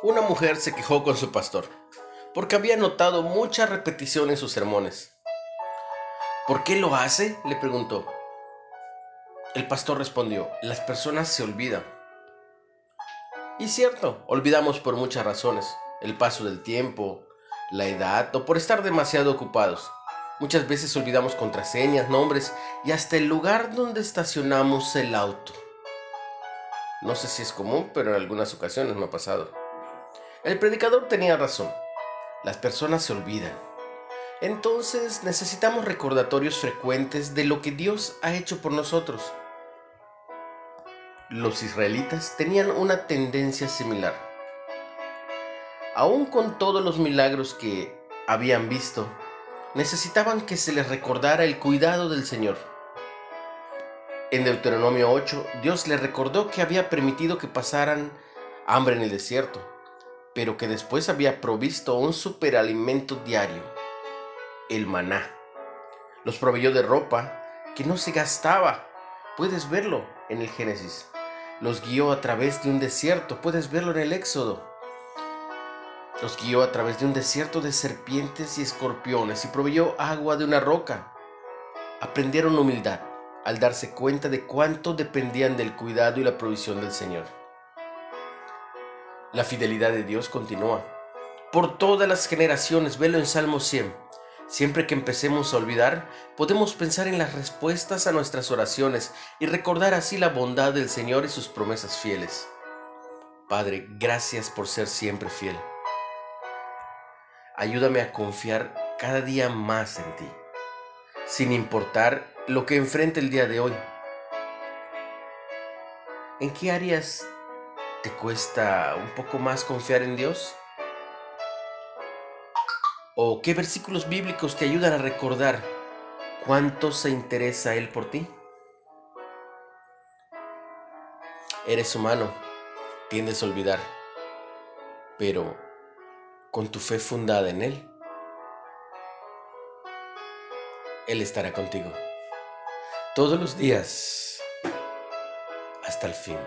Una mujer se quejó con su pastor porque había notado mucha repetición en sus sermones. ¿Por qué lo hace? le preguntó. El pastor respondió, las personas se olvidan. Y cierto, olvidamos por muchas razones, el paso del tiempo, la edad o por estar demasiado ocupados. Muchas veces olvidamos contraseñas, nombres y hasta el lugar donde estacionamos el auto. No sé si es común, pero en algunas ocasiones me ha pasado. El predicador tenía razón. Las personas se olvidan. Entonces necesitamos recordatorios frecuentes de lo que Dios ha hecho por nosotros. Los israelitas tenían una tendencia similar. Aún con todos los milagros que habían visto, necesitaban que se les recordara el cuidado del Señor. En Deuteronomio 8, Dios les recordó que había permitido que pasaran hambre en el desierto pero que después había provisto un superalimento diario, el maná. Los proveyó de ropa que no se gastaba. Puedes verlo en el Génesis. Los guió a través de un desierto. Puedes verlo en el Éxodo. Los guió a través de un desierto de serpientes y escorpiones y proveyó agua de una roca. Aprendieron humildad al darse cuenta de cuánto dependían del cuidado y la provisión del Señor. La fidelidad de Dios continúa. Por todas las generaciones, velo en Salmo 100. Siempre que empecemos a olvidar, podemos pensar en las respuestas a nuestras oraciones y recordar así la bondad del Señor y sus promesas fieles. Padre, gracias por ser siempre fiel. Ayúdame a confiar cada día más en ti, sin importar lo que enfrente el día de hoy. ¿En qué áreas ¿Te cuesta un poco más confiar en Dios? ¿O qué versículos bíblicos te ayudan a recordar cuánto se interesa Él por ti? Eres humano, tiendes a olvidar, pero con tu fe fundada en Él, Él estará contigo todos los días hasta el fin.